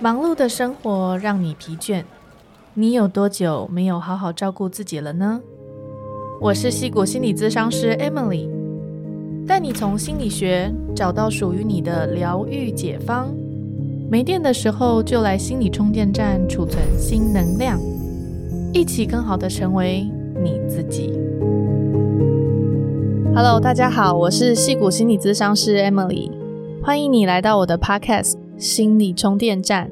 忙碌的生活让你疲倦，你有多久没有好好照顾自己了呢？我是戏骨心理咨商师 Emily，带你从心理学找到属于你的疗愈解方。没电的时候就来心理充电站储存新能量，一起更好的成为你自己。Hello，大家好，我是戏骨心理咨商师 Emily，欢迎你来到我的 Podcast 心理充电站。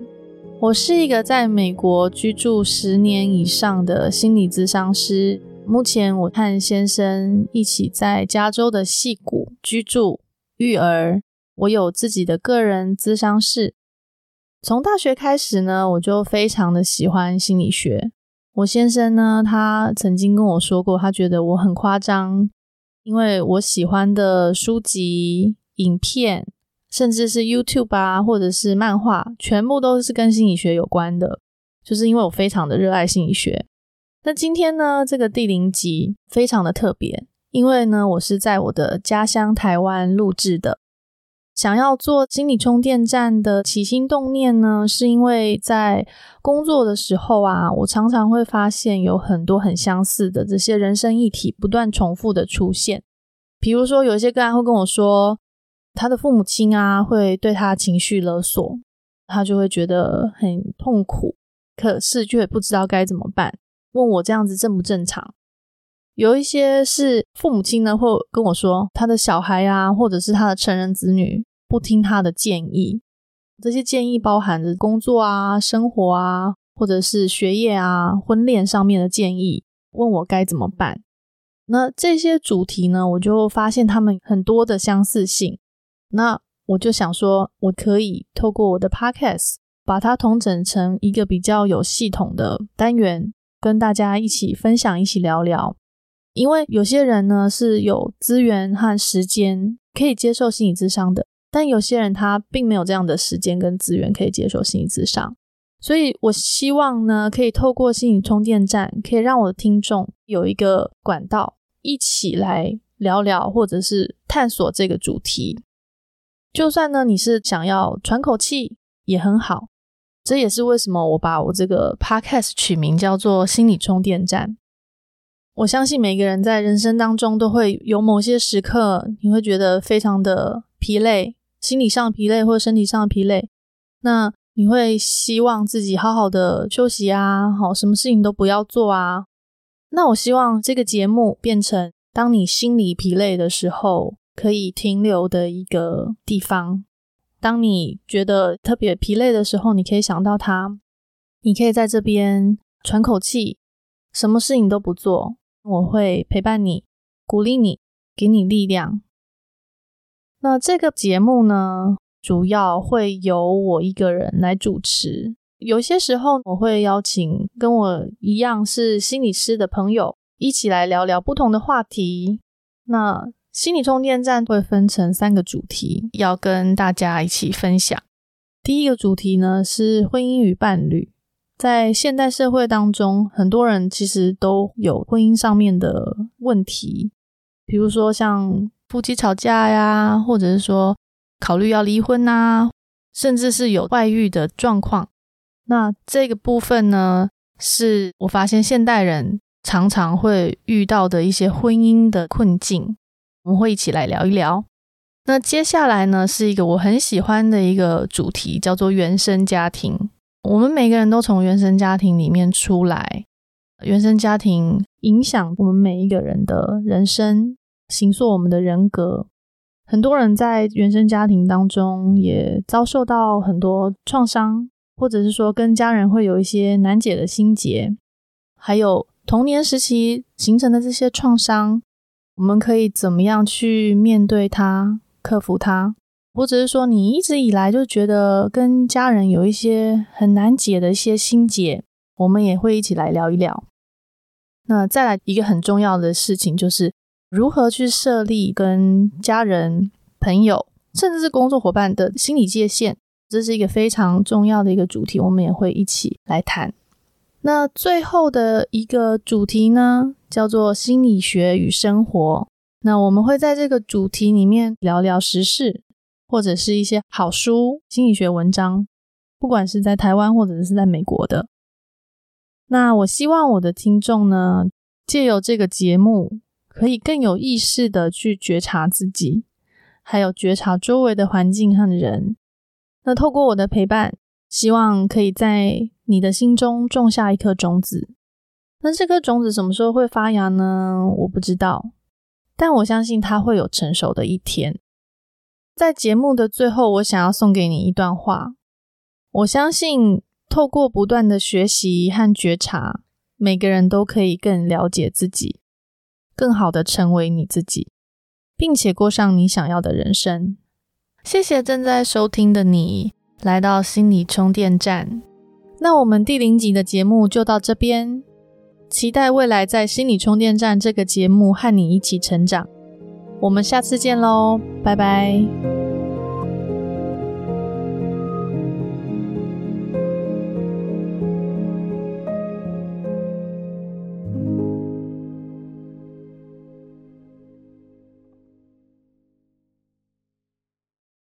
我是一个在美国居住十年以上的心理咨商师，目前我和先生一起在加州的戏谷居住育儿。我有自己的个人咨商室。从大学开始呢，我就非常的喜欢心理学。我先生呢，他曾经跟我说过，他觉得我很夸张。因为我喜欢的书籍、影片，甚至是 YouTube 啊，或者是漫画，全部都是跟心理学有关的。就是因为我非常的热爱心理学。那今天呢，这个第零集非常的特别，因为呢，我是在我的家乡台湾录制的。想要做心理充电站的起心动念呢，是因为在工作的时候啊，我常常会发现有很多很相似的这些人生议题不断重复的出现。比如说，有一些个案会跟我说，他的父母亲啊会对他情绪勒索，他就会觉得很痛苦，可是却不知道该怎么办，问我这样子正不正常？有一些是父母亲呢，会跟我说，他的小孩啊，或者是他的成人子女不听他的建议。这些建议包含着工作啊、生活啊，或者是学业啊、婚恋上面的建议，问我该怎么办。那这些主题呢，我就发现他们很多的相似性。那我就想说，我可以透过我的 podcast 把它统整成一个比较有系统的单元，跟大家一起分享，一起聊聊。因为有些人呢是有资源和时间可以接受心理咨商的，但有些人他并没有这样的时间跟资源可以接受心理咨商，所以我希望呢可以透过心理充电站，可以让我的听众有一个管道，一起来聊聊或者是探索这个主题。就算呢你是想要喘口气也很好，这也是为什么我把我这个 podcast 取名叫做心理充电站。我相信每个人在人生当中都会有某些时刻，你会觉得非常的疲累，心理上疲累或身体上的疲累。那你会希望自己好好的休息啊，好，什么事情都不要做啊。那我希望这个节目变成当你心里疲累的时候可以停留的一个地方。当你觉得特别疲累的时候，你可以想到它，你可以在这边喘口气，什么事情都不做。我会陪伴你，鼓励你，给你力量。那这个节目呢，主要会由我一个人来主持。有些时候，我会邀请跟我一样是心理师的朋友一起来聊聊不同的话题。那心理充电站会分成三个主题，要跟大家一起分享。第一个主题呢是婚姻与伴侣。在现代社会当中，很多人其实都有婚姻上面的问题，比如说像夫妻吵架呀，或者是说考虑要离婚呐，甚至是有外遇的状况。那这个部分呢，是我发现现代人常常会遇到的一些婚姻的困境，我们会一起来聊一聊。那接下来呢，是一个我很喜欢的一个主题，叫做原生家庭。我们每个人都从原生家庭里面出来，原生家庭影响我们每一个人的人生，形塑我们的人格。很多人在原生家庭当中也遭受到很多创伤，或者是说跟家人会有一些难解的心结，还有童年时期形成的这些创伤，我们可以怎么样去面对它，克服它？或者是说，你一直以来就觉得跟家人有一些很难解的一些心结，我们也会一起来聊一聊。那再来一个很重要的事情，就是如何去设立跟家人、朋友，甚至是工作伙伴的心理界限，这是一个非常重要的一个主题，我们也会一起来谈。那最后的一个主题呢，叫做心理学与生活。那我们会在这个主题里面聊聊时事。或者是一些好书、心理学文章，不管是在台湾或者是在美国的。那我希望我的听众呢，借由这个节目，可以更有意识的去觉察自己，还有觉察周围的环境和人。那透过我的陪伴，希望可以在你的心中种下一颗种子。那这颗种子什么时候会发芽呢？我不知道，但我相信它会有成熟的一天。在节目的最后，我想要送给你一段话。我相信，透过不断的学习和觉察，每个人都可以更了解自己，更好的成为你自己，并且过上你想要的人生。谢谢正在收听的你，来到心理充电站。那我们第零集的节目就到这边。期待未来在心理充电站这个节目和你一起成长。我们下次见喽，拜拜。